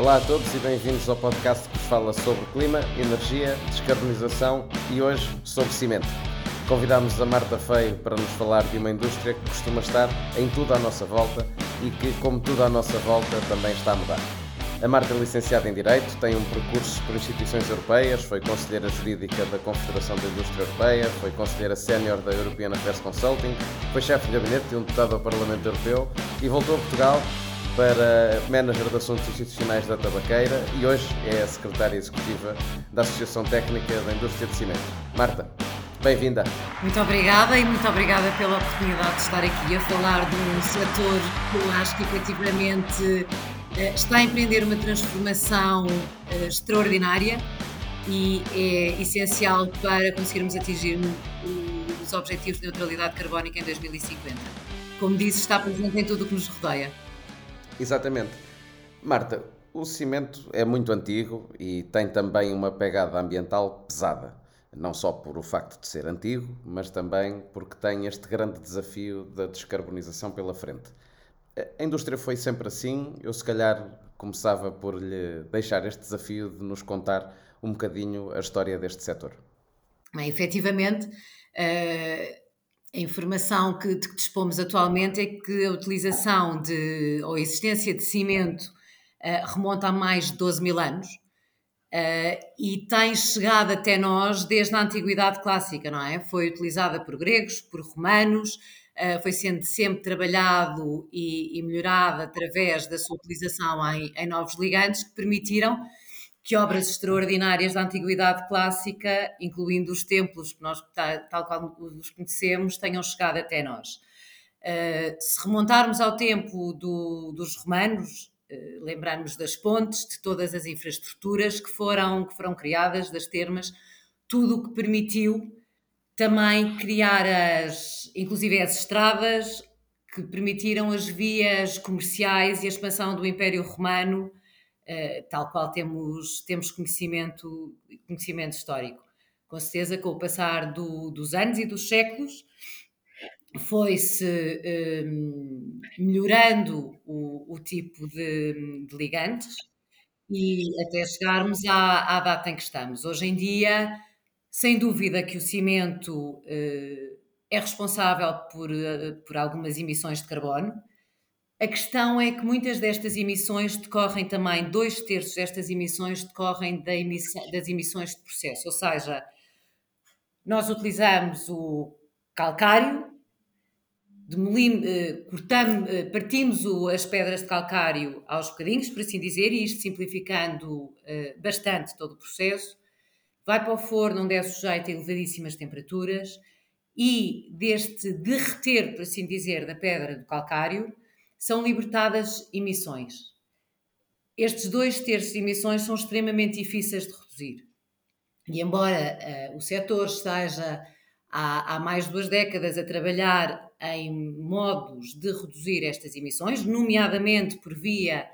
Olá a todos e bem-vindos ao podcast que fala sobre clima, energia, descarbonização e hoje sobre cimento. Convidámos a Marta Feio para nos falar de uma indústria que costuma estar em tudo à nossa volta e que, como tudo à nossa volta, também está a mudar. A Marta é licenciada em Direito, tem um percurso por instituições europeias, foi conselheira jurídica da Confederação da Indústria Europeia, foi conselheira sénior da European Affairs Consulting, foi chefe de gabinete de um deputado ao Parlamento Europeu e voltou a Portugal para Manager de Assuntos Institucionais da Tabaqueira e hoje é a Secretária Executiva da Associação Técnica da Indústria de Cimento. Marta, bem-vinda. Muito obrigada e muito obrigada pela oportunidade de estar aqui a falar de um setor que eu acho que efetivamente eh, está a empreender uma transformação eh, extraordinária e é essencial para conseguirmos atingir os objetivos de neutralidade carbónica em 2050. Como disse, está presente em tudo o que nos rodeia. Exatamente. Marta, o cimento é muito antigo e tem também uma pegada ambiental pesada. Não só por o facto de ser antigo, mas também porque tem este grande desafio da descarbonização pela frente. A indústria foi sempre assim. Eu, se calhar, começava por lhe deixar este desafio de nos contar um bocadinho a história deste setor. Bem, efetivamente, uh, a informação que, de que dispomos atualmente é que a utilização de, ou a existência de cimento uh, remonta a mais de 12 mil anos uh, e tem chegado até nós desde a Antiguidade Clássica, não é? Foi utilizada por gregos, por romanos, uh, foi sendo sempre trabalhado e, e, melhorado através da sua utilização em, em novos ligantes que permitiram que obras extraordinárias da Antiguidade Clássica, incluindo os templos que nós, tal qual os conhecemos, tenham chegado até nós. Uh, se remontarmos ao tempo do, dos romanos, uh, lembrarmos das pontes, de todas as infraestruturas que foram, que foram criadas, das termas, tudo o que permitiu também criar as, inclusive as estradas, que permitiram as vias comerciais e a expansão do Império Romano eh, tal qual temos, temos conhecimento, conhecimento histórico. Com certeza, com o passar do, dos anos e dos séculos, foi-se um, ehm, melhorando o, o tipo de, de, ligantes e até chegarmos à, à, data em que estamos. Hoje em dia, sem dúvida que o cimento uh, é responsável por, uh, por algumas emissões de carbono, a questão é que muitas destas emissões decorrem também, dois terços destas emissões decorrem da emissão, das emissões de processo, ou seja, nós utilizamos o calcário, demolim, eh, cortamos, eh, partimos as pedras de calcário aos bocadinhos, por assim dizer, e isto simplificando eh, bastante todo o processo, vai para o forno onde é sujeito a elevadíssimas temperaturas e deste derreter, por assim dizer, da pedra do calcário, são libertadas emissões. Estes dois terços de emissões são extremamente difíceis de reduzir. E embora uh, o setor esteja há, há, mais de duas décadas a trabalhar em modos de reduzir estas emissões, nomeadamente por via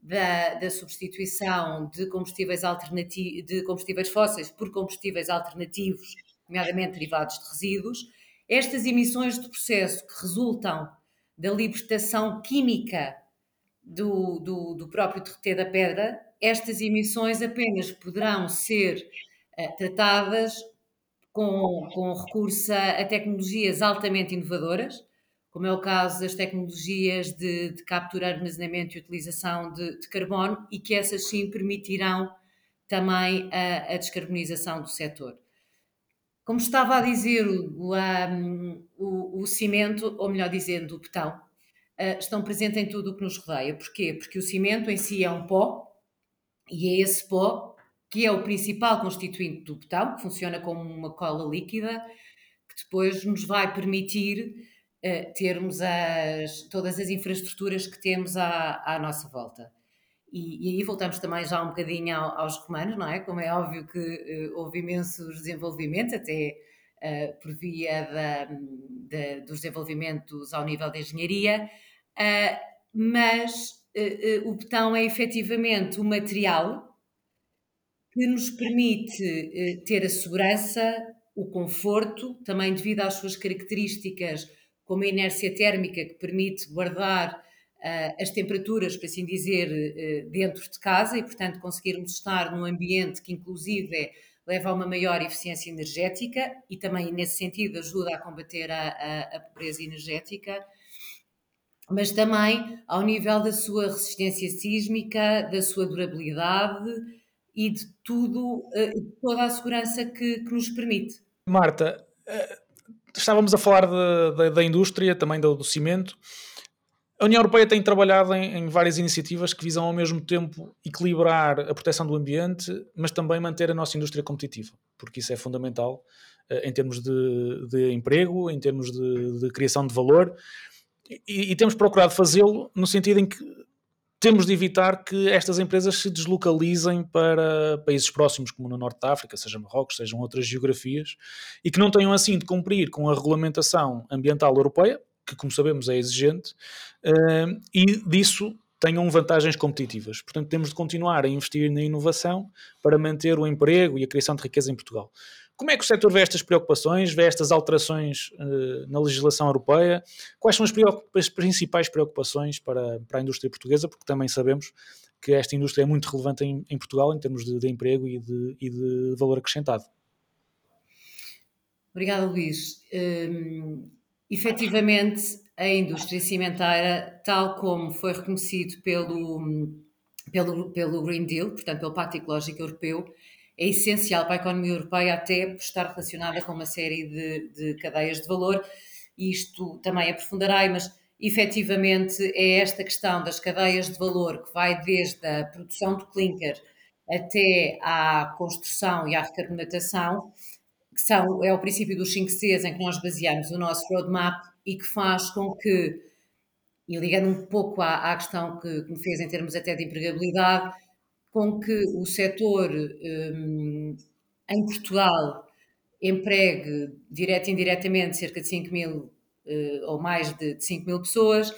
da, da substituição de combustíveis, alternativos, de combustíveis fósseis por combustíveis alternativos, nomeadamente derivados de resíduos, estas emissões de processo que resultam da libertação química do, do, do próprio derreter da pedra, estas emissões apenas poderão ser uh, tratadas com, com recurso a, a, tecnologias altamente inovadoras, como é o caso das tecnologias de, de captura, armazenamento e utilização de, de, carbono, e que essas sim permitirão também a, a descarbonização do setor. Como estava a dizer, o, um, o, o cimento, ou melhor dizendo, o betão, uh, estão presentes em tudo o que nos rodeia. Porquê? Porque o cimento em si é um pó, e é esse pó que é o principal constituinte do betão, que funciona como uma cola líquida, que depois nos vai permitir uh, termos as, todas as infraestruturas que temos à, à nossa volta. E, e, aí voltamos também já um bocadinho ao, aos romanos, não é? Como é óbvio que uh, houve imensos desenvolvimentos, até uh, por via da, dos desenvolvimentos ao nível da engenharia, uh, mas o betão é efetivamente o material que nos permite ter a segurança, o conforto, também devido às suas características, como a inércia térmica que permite guardar as temperaturas, por assim dizer, dentro de casa e, portanto, conseguirmos estar num ambiente que, inclusive, leva a uma maior eficiência energética e também, nesse sentido, ajuda a combater a, a, a pobreza energética mas também ao nível da sua resistência sísmica, da sua durabilidade e de tudo, eh, toda a segurança que, que nos permite. Marta, eh, estávamos a falar de, de, da indústria, também do, do, cimento. A União Europeia tem trabalhado em, em, várias iniciativas que visam ao mesmo tempo equilibrar a proteção do ambiente, mas também manter a nossa indústria competitiva, porque isso é fundamental eh, em termos de, de emprego, em termos de, de criação de valor. E, e temos procurado fazê-lo no sentido em que temos de evitar que estas empresas se deslocalizem para países próximos, como no Norte da África, seja Marrocos, sejam outras geografias, e que não tenham assim de cumprir com a regulamentação ambiental europeia, que, como sabemos, é exigente, uh, e disso tenham vantagens competitivas. Portanto, temos de continuar a investir na inovação para manter o emprego e a criação de riqueza em Portugal. Como é que o setor vê estas preocupações, vê estas alterações uh, na legislação europeia? Quais são as, as principais preocupações para, para, a indústria portuguesa? Porque também sabemos que esta indústria é muito relevante em, em Portugal em termos de, de emprego e de, e de, valor acrescentado. Obrigada, Luís. Efetivamente, a indústria cimenteira, tal como foi reconhecido pelo, pelo, pelo Green Deal, portanto, pelo Pacto Ecológico Europeu, é essencial para a economia europeia, até por estar relacionada com uma série de, de cadeias de valor. Isto também aprofundarei, mas efetivamente é esta questão das cadeias de valor que vai desde a produção de clinker até à construção e à recarbonatação, que são, é o princípio dos 5 Cs em que nós baseamos o nosso roadmap e que faz com que, e ligando um pouco à, à questão que, que me fez em termos até de empregabilidade, com que o setor um, em Portugal empregue direto e indiretamente cerca de 5 mil uh, ou mais de, de 5 mil pessoas,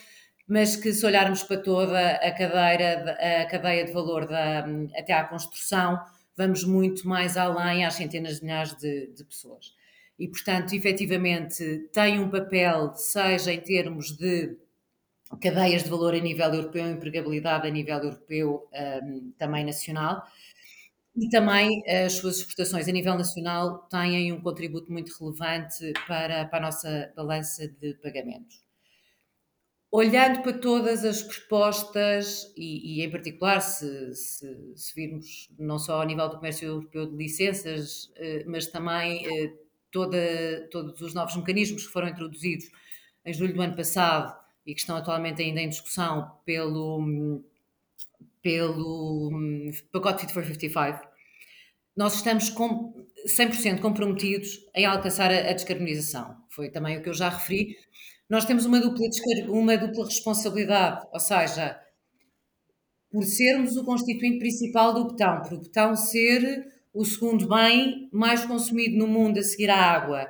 mas que se olharmos para toda a, cadeira, a cadeia de valor da, até à construção, vamos muito mais além às centenas de milhares de, de pessoas. E, portanto, efetivamente, tem um papel, seja em termos de cadeias de valor a nível europeu, empregabilidade a nível europeu, um, também nacional. E também as suas exportações a nível nacional têm um contributo muito relevante para, para a nossa balança de pagamentos. Olhando para todas as propostas, e, e em particular se, se, se, virmos não só ao nível do comércio europeu de licenças, eh, mas também eh, toda, todos os novos mecanismos que foram introduzidos em julho do ano passado e que estão atualmente ainda em discussão pelo, pelo pacote Fit for 55, nós estamos com 100% comprometidos em alcançar a, a, descarbonização. Foi também o que eu já referi. Nós temos uma dupla, uma dupla responsabilidade, ou seja, por sermos o constituinte principal do betão, por o betão ser o segundo bem mais consumido no mundo a seguir à água,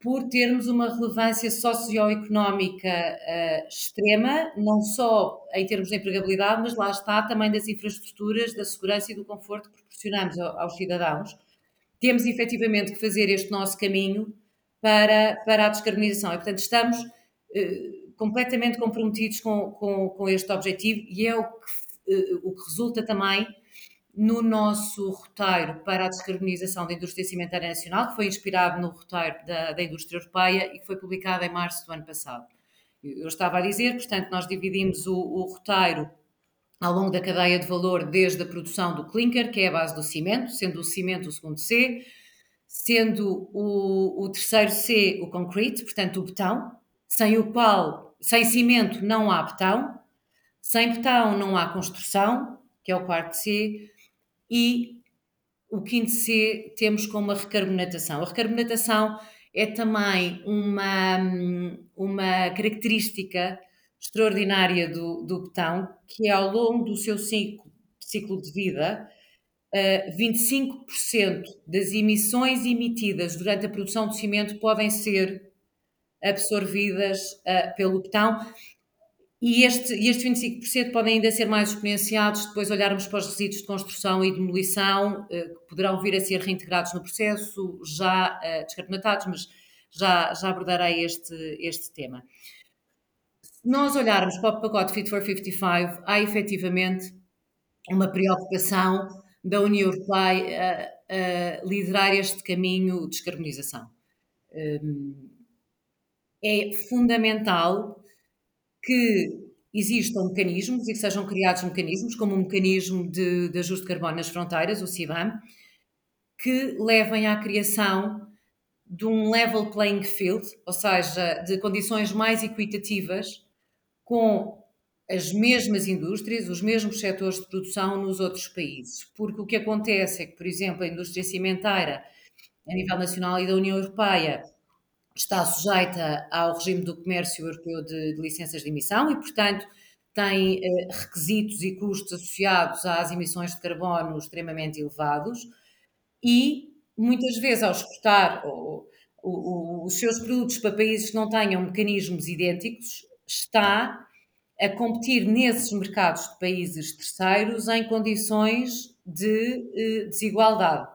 por termos uma relevância socioeconómica uh, extrema, não só em termos de empregabilidade, mas lá está também das infraestruturas, da segurança e do conforto que proporcionamos aos cidadãos. Temos efetivamente que fazer este nosso caminho para, para a descarbonização e, portanto, estamos completamente comprometidos com, com, com, este objetivo e é o que, uh, o que resulta também no nosso roteiro para a descarbonização da indústria cimentária nacional, que foi inspirado no roteiro da, da indústria europeia e que foi publicado em março do ano passado. Eu estava a dizer, portanto, nós dividimos o, o roteiro ao longo da cadeia de valor, desde a produção do clinker, que é a base do cimento, sendo o cimento o segundo C, sendo o, o terceiro C o concrete, portanto o betão, sem o qual, sem cimento não há betão, sem betão não há construção, que é o quarto C, e o quinto C temos como a recarbonatação. A recarbonatação é também uma, uma característica extraordinária do, do betão, que é ao longo do seu ciclo, ciclo de vida, uh, eh, 25% das emissões emitidas durante a produção de cimento podem ser absorvidas uh, pelo betão e este, este 25% podem ainda ser mais exponenciados depois olharmos para os resíduos de construção e demolição, eh, que poderão vir a ser reintegrados no processo, já uh, descarbonatados, mas já, já abordarei este, este tema. se nós olharmos para o pacote Fit for 55, há efetivamente uma preocupação da União Europeia a, a liderar este caminho de descarbonização. Hum, é fundamental que existam mecanismos e que sejam criados mecanismos, como o mecanismo de, de ajuste de carbono nas fronteiras, o CIBAM, que levem à criação de um level playing field, ou seja, de condições mais equitativas com as mesmas indústrias, os mesmos setores de produção nos outros países. Porque o que acontece é que, por exemplo, a indústria cimenteira, a nível nacional e da União Europeia, está sujeita ao regime do comércio europeu de, de licenças de emissão e, portanto, tem eh, requisitos e custos associados às emissões de carbono extremamente elevados e, muitas vezes, ao exportar os seus produtos para países que não tenham mecanismos idênticos, está a competir nesses mercados de países terceiros em condições de eh, desigualdade.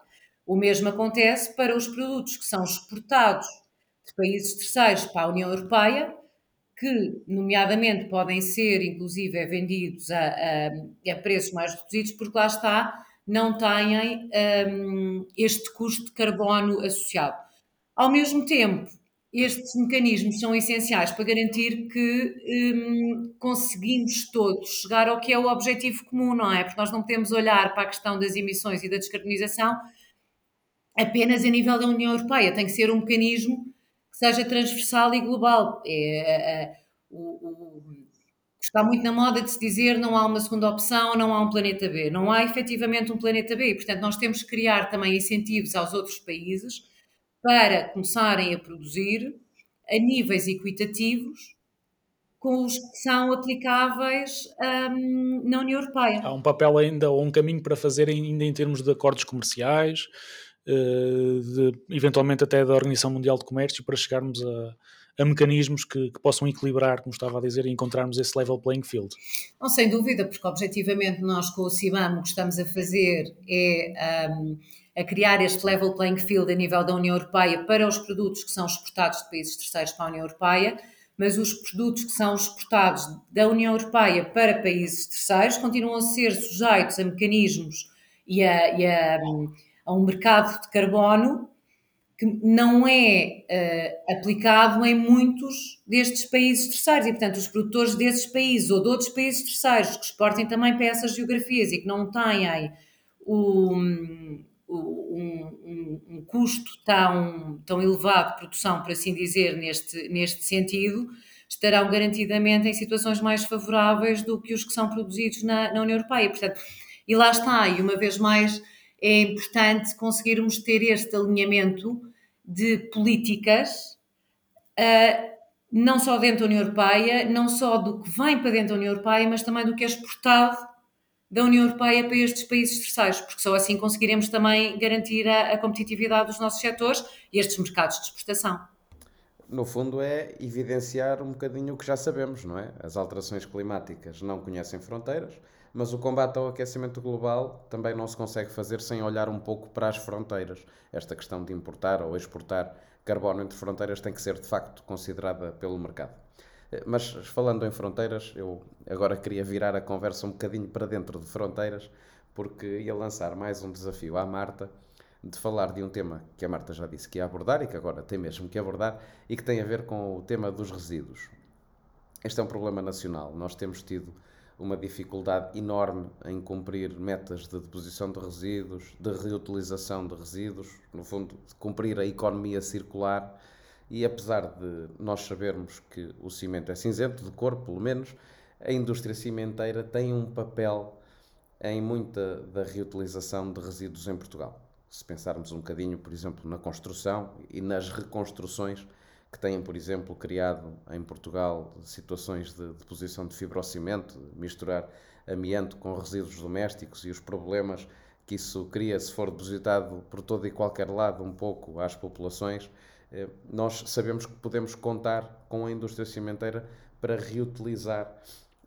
O mesmo acontece para os produtos que são exportados de países terceiros para a União Europeia, que, nomeadamente, podem ser, inclusive, é vendidos a, a, a preços mais reduzidos, porque lá está, não têm um, este custo de carbono associado. Ao mesmo tempo, estes mecanismos são essenciais para garantir que um, conseguimos todos chegar ao que é o objetivo comum, não é? Porque nós não podemos olhar para a questão das emissões e da descarbonização apenas a nível da União Europeia, tem que ser um mecanismo seja transversal e global. É, é, é o, o, está muito na moda de se dizer não há uma segunda opção, não há um planeta B. Não há efetivamente um planeta B. Portanto, nós temos que criar também incentivos aos outros países para começarem a produzir a níveis equitativos com os que são aplicáveis um, na União Europeia. Há um papel ainda, ou um caminho para fazer ainda em termos de acordos comerciais, de, eventualmente até da Organização Mundial de Comércio, para chegarmos a, a mecanismos que, que, possam equilibrar, como estava a dizer, e encontrarmos esse level playing field. Não, sem dúvida, porque objetivamente nós com o CIBAM o que estamos a fazer é um, a criar este level playing field a nível da União Europeia para os produtos que são exportados de países terceiros para a União Europeia, mas os produtos que são exportados da União Europeia para países terceiros continuam a ser sujeitos a mecanismos e a, e a, a um mercado de carbono que não é uh, aplicado em muitos destes países terceiros e, portanto, os produtores desses países ou de outros países terceiros que exportem também para essas geografias e que não têm o, um, um, um, custo tão, tão elevado de produção, por assim dizer, neste, neste sentido, estarão garantidamente em situações mais favoráveis do que os que são produzidos na, na União Europeia. Portanto, e lá está, e uma vez mais é importante conseguirmos ter este alinhamento de políticas, uh, não só dentro da União Europeia, não só do que vem para dentro da União Europeia, mas também do que é exportado da União Europeia para estes países terceiros, porque só assim conseguiremos também garantir a, a competitividade dos nossos setores e estes mercados de exportação. No fundo, é evidenciar um bocadinho o que já sabemos, não é? As alterações climáticas não conhecem fronteiras, mas o combate ao aquecimento global também não se consegue fazer sem olhar um pouco para as fronteiras. Esta questão de importar ou exportar carbono entre fronteiras tem que ser de facto considerada pelo mercado. Mas falando em fronteiras, eu agora queria virar a conversa um bocadinho para dentro de fronteiras, porque ia lançar mais um desafio à Marta de falar de um tema que a Marta já disse que ia abordar e que agora tem mesmo que abordar e que tem a ver com o tema dos resíduos. Este é um problema nacional. Nós temos tido uma dificuldade enorme em cumprir metas de deposição de resíduos, de reutilização de resíduos, no fundo, de cumprir a economia circular e apesar de nós sabermos que o cimento é cinzento, de cor pelo menos, a indústria cimenteira tem um papel em muita da reutilização de resíduos em Portugal. Se pensarmos um bocadinho, por exemplo, na construção e nas reconstruções que têm, por exemplo, criado em Portugal situações de deposição de fibrocimento, misturar amianto com resíduos domésticos e os problemas que isso cria se for depositado por todo e qualquer lado um pouco às populações eh, nós sabemos que podemos contar com a indústria cimenteira para reutilizar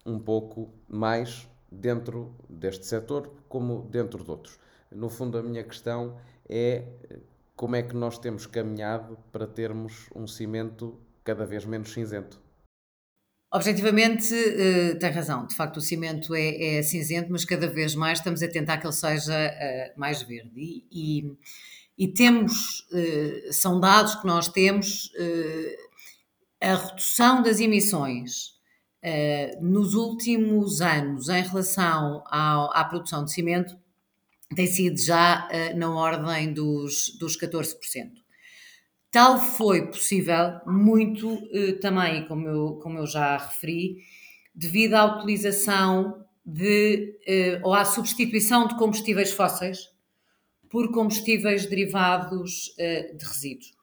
um pouco mais dentro deste setor como dentro de outros. No fundo, a minha questão é eh, como é que nós temos caminhado para termos um cimento cada vez menos cinzento. Objetivamente, uh, tem razão. De facto, o cimento é, é, cinzento, mas cada vez mais estamos a tentar que ele seja uh, mais verde. E, e, e temos, uh, são dados que nós temos, a redução das emissões nos últimos anos em relação ao, à produção de cimento tem sido já na ordem dos, dos 14%. Tal foi possível, muito eh, também, como eu, como eu já referi, devido à utilização de, eh, ou à substituição de combustíveis fósseis por combustíveis derivados de resíduos.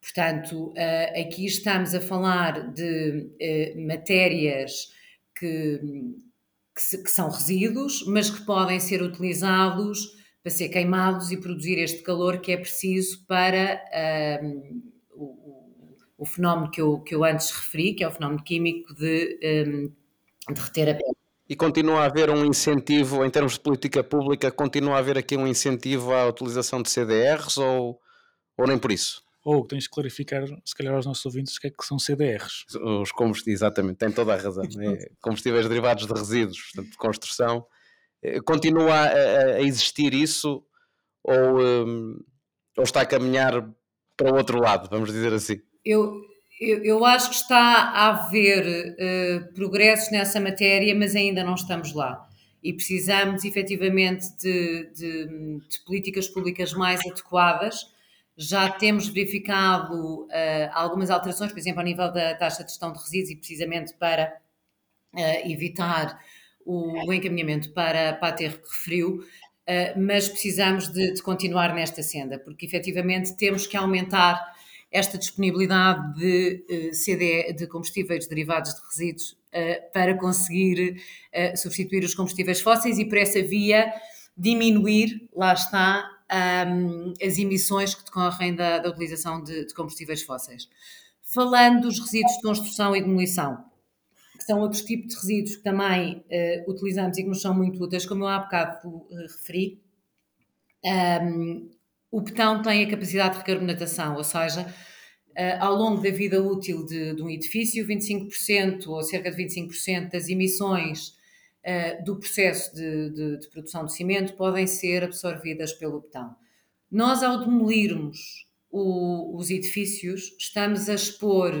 Portanto, aqui estamos a falar de matérias que, que, que são resíduos, mas que podem ser utilizados para ser queimados e produzir este calor que é preciso para um, o, o, fenómeno que eu, que eu antes referi, que é o fenómeno químico de um, derreter a pele. E continua a haver um incentivo, em termos de política pública, continua a haver aqui um incentivo à utilização de CDRs ou, ou nem por isso? Ou tens de clarificar, se calhar, aos nossos ouvintes o que é que são CDRs. Os combustíveis, exatamente, tem toda a razão. É, combustíveis derivados de resíduos, portanto, de construção eh, continua a, a existir isso ou, um, ou, está a caminhar para o outro lado, vamos dizer assim? Eu, eu, eu acho que está a haver uh, progressos nessa matéria, mas ainda não estamos lá. E precisamos efetivamente de, de, de políticas públicas mais adequadas. Já temos verificado uh, algumas alterações, por exemplo, ao nível da taxa de gestão de resíduos, e precisamente para uh, evitar o, o encaminhamento para, para a TER que referiu, uh, mas precisamos de, de, continuar nesta senda, porque efetivamente temos que aumentar esta disponibilidade de, CD, de combustíveis derivados de resíduos para conseguir substituir os combustíveis fósseis e por essa via diminuir, lá está, um, as emissões que decorrem da, da utilização de, de combustíveis fósseis. Falando dos resíduos de construção e demolição, que são outros tipos de resíduos que também uh, utilizamos e que nos são muito úteis, como eu há bocado uh, referi. Um, o betão tem a capacidade de recarbonatação, ou seja, uh, ao longo da vida útil de, de, um edifício, 25% ou cerca de 25% das emissões do processo de, de, de, produção de cimento podem ser absorvidas pelo betão. Nós, ao demolirmos o, os edifícios, estamos a expor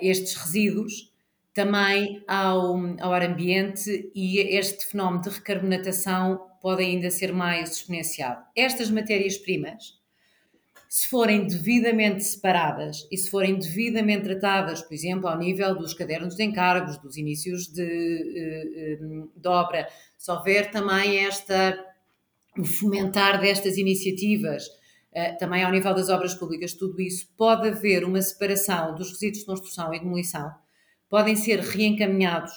estes resíduos também ao, ao ar ambiente e este fenómeno de recarbonatação pode ainda ser mais exponenciado. Estas matérias-primas, se forem devidamente separadas e se forem devidamente tratadas, por exemplo, ao nível dos cadernos de encargos, dos inícios de, eh, eh, de obra, se houver também esta, o fomentar destas iniciativas, eh, também ao nível das obras públicas, tudo isso, pode haver uma separação dos resíduos de construção e demolição podem ser reencaminhados,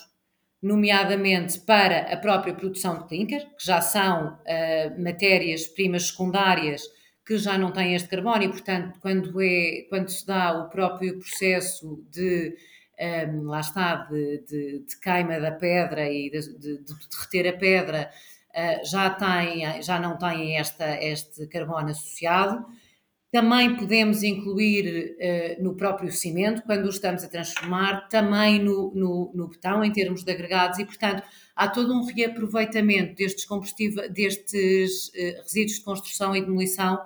nomeadamente para a própria produção de clinker, que já são uh, matérias-primas secundárias que já não têm este carbono e, portanto, quando, é, quando se dá o próprio processo de, um, ehm, lá está, de, de, de, queima da pedra e de, de derreter a pedra, uh, já, tem, já não têm esta, este carbono associado. Também podemos incluir uh, no próprio cimento, quando o estamos a transformar, também no, no, no, betão, em termos de agregados, e, portanto, há todo um reaproveitamento destes, combustíveis, destes uh, resíduos de construção e demolição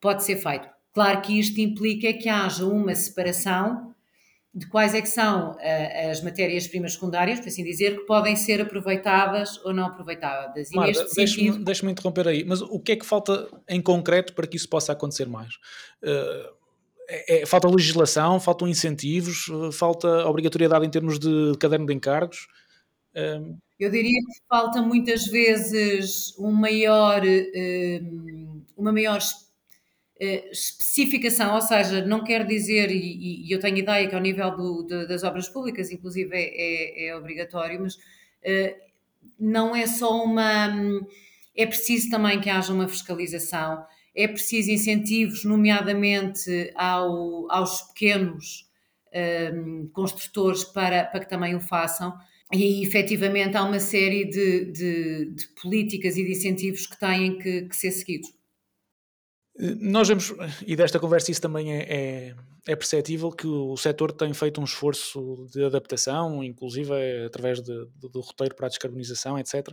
pode ser feito. Claro que isto implica que haja uma separação de quais é que são uh, as matérias-primas secundárias, por assim dizer, que podem ser aproveitadas ou não aproveitadas. Marta, deixe-me sentido... deixe interromper aí, mas o que é que falta em concreto para que isso possa acontecer mais? Uh, é, é, falta legislação, faltam incentivos, falta obrigatoriedade em termos de caderno de encargos? Uh... Eu diria que falta muitas vezes um maior, uma maior eh, especificação, ou seja, não quer dizer, e, e, eu tenho ideia que ao nível do, de, das obras públicas, inclusive, é, é, é obrigatório, mas uh, não é só uma. É preciso também que haja uma fiscalização, é preciso incentivos, nomeadamente ao, aos pequenos um, eh, construtores, para, para que também o façam. E aí, efetivamente, há uma série de, de, de políticas e de incentivos que têm que, que ser seguidos. Nós vemos, e desta conversa isso também é, é, é perceptível, que o setor tem feito um esforço de adaptação, inclusive através de, de, do roteiro para a descarbonização, etc.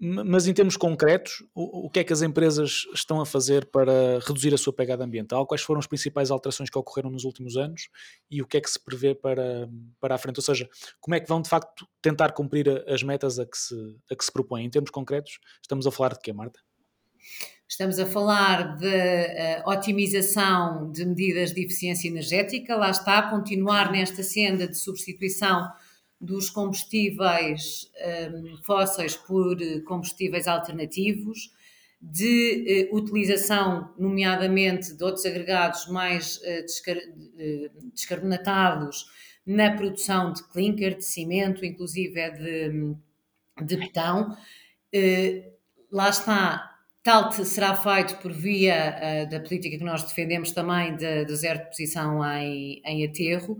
Mas em termos concretos, o, o, que é que as empresas estão a fazer para reduzir a sua pegada ambiental? Quais foram as principais alterações que ocorreram nos últimos anos e o que é que se prevê para, para a frente? Ou seja, como é que vão de facto tentar cumprir as metas a que se, a que se propõem? Em termos concretos, estamos a falar de quê, Marta? Estamos a falar de uh, otimização de medidas de eficiência energética, lá está, continuar nesta senda de substituição dos combustíveis um, ehm, fósseis por combustíveis alternativos, de uh, utilização, nomeadamente, de outros agregados mais uh, descar descarbonatados na produção de clinker, de cimento, inclusive é de, de betão. lá está, Tal será feito por via uh, da política que nós defendemos também de, de zero de posição em, em aterro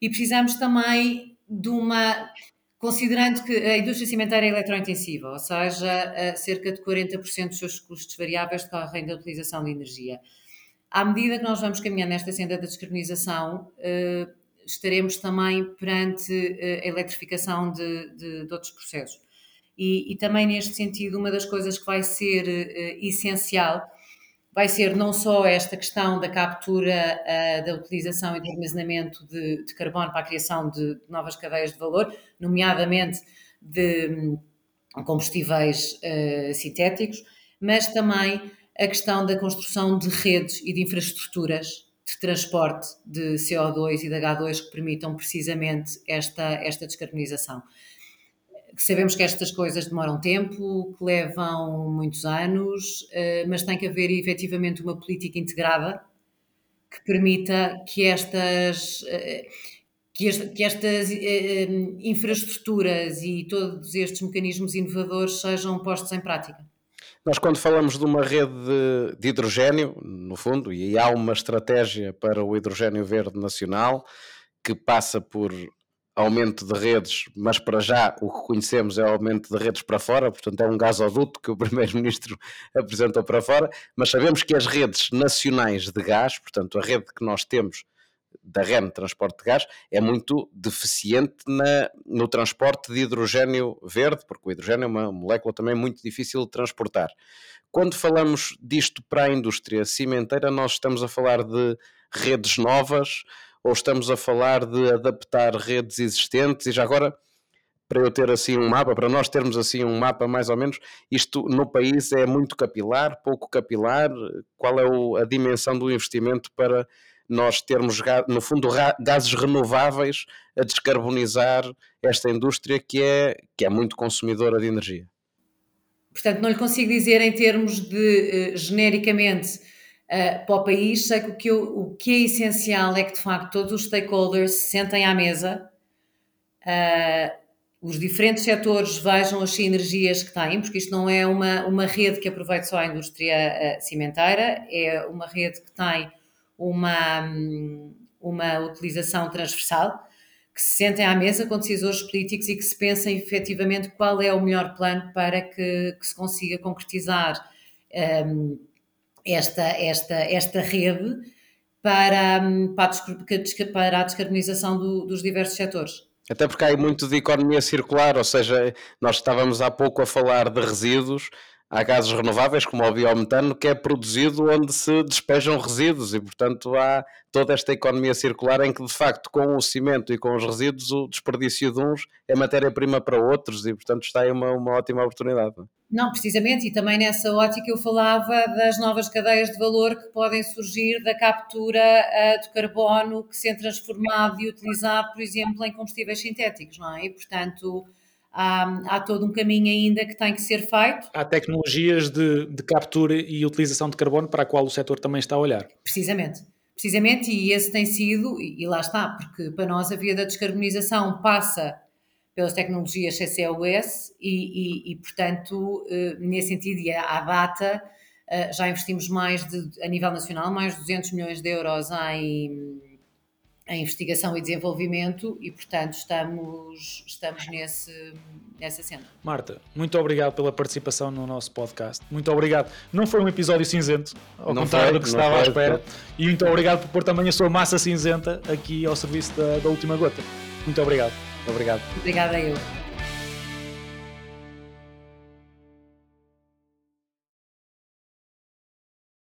e precisamos também de uma. Considerando que a indústria cimenteira é eletrointensiva, ou seja, uh, cerca de 40% dos seus custos variáveis decorrem da utilização de energia. À medida que nós vamos caminhando nesta senda da descarbonização, uh, estaremos também perante a eletrificação de, de, de outros processos. E, e, também neste sentido, uma das coisas que vai ser uh, essencial vai ser não só esta questão da captura, uh, da utilização e do armazenamento de, de, carbono para a criação de novas cadeias de valor, nomeadamente de um, combustíveis uh, sintéticos, mas também a questão da construção de redes e de infraestruturas de transporte de CO2 e de H2 que permitam precisamente esta, esta descarbonização sabemos que estas coisas demoram tempo, que levam muitos anos, eh, mas tem que haver efetivamente uma política integrada que permita que estas, eh, que, estas eh, infraestruturas e todos estes mecanismos inovadores sejam postos em prática. Nós, quando falamos de uma rede de, de hidrogênio, no fundo, e há uma estratégia para o hidrogênio verde nacional que passa por aumento de redes, mas para já o que conhecemos é o aumento de redes para fora, portanto é um gasoduto que o Primeiro-Ministro apresentou para fora, mas sabemos que as redes nacionais de gás, portanto a rede que nós temos da REN, transporte de gás, é muito deficiente na, no transporte de hidrogênio verde, porque o hidrogênio é uma molécula também muito difícil de transportar. Quando falamos disto para a indústria cimenteira, nós estamos a falar de redes novas, ou estamos a falar de adaptar redes existentes e já agora para eu ter assim um mapa, para nós termos assim um mapa mais ou menos, isto no país é muito capilar, pouco capilar, qual é o, a dimensão do investimento para nós termos, no fundo, gases renováveis a descarbonizar esta indústria que é, que é muito consumidora de energia? Portanto, não lhe consigo dizer em termos de, uh, genericamente, uh, para o país. Sei que o que, eu, o que é essencial é que, de facto, todos os stakeholders se sentem à mesa, uh, os diferentes setores vejam as sinergias que têm, porque isto não é uma, uma rede que aproveite só a indústria uh, cimenteira, é uma rede que tem uma, uma utilização transversal, que se sentem à mesa com decisores políticos e que se pensem efetivamente qual é o melhor plano para que, que se consiga concretizar um, esta, esta, esta rede para, para, a descarbonização do, dos diversos setores. Até porque há muito de economia circular, ou seja, nós estávamos há pouco a falar de resíduos, há gases renováveis, como o biometano, que é produzido onde se despejam resíduos e, portanto, há toda esta economia circular em que, de facto, com o cimento e com os resíduos, o desperdício de uns é matéria-prima para outros e, portanto, está aí uma, uma ótima oportunidade. Não, precisamente, e também nessa ótica eu falava das novas cadeias de valor que podem surgir da captura uh, de carbono que sendo transformado e utilizado, por exemplo, em combustíveis sintéticos, não é? E, portanto, há, há todo um caminho ainda que tem que ser feito. Há tecnologias de, de captura e utilização de carbono para a qual o setor também está a olhar. Precisamente. Precisamente, e esse tem sido, e lá está, porque para nós a via da descarbonização passa pelas tecnologias CCUS e, e, e portanto, eh, nesse sentido, e à data, eh, já investimos mais de, a nível nacional, mais de 200 milhões de euros em, em investigação e desenvolvimento e, portanto, estamos, estamos nesse, nessa cena. Marta, muito obrigado pela participação no nosso podcast. Muito obrigado. Não foi um episódio cinzento, ao não contrário foi, do que se estava à espera. E muito obrigado por pôr também a sua massa cinzenta aqui ao serviço da, da última gota. Muito obrigado. Obrigado. Obrigada a eu.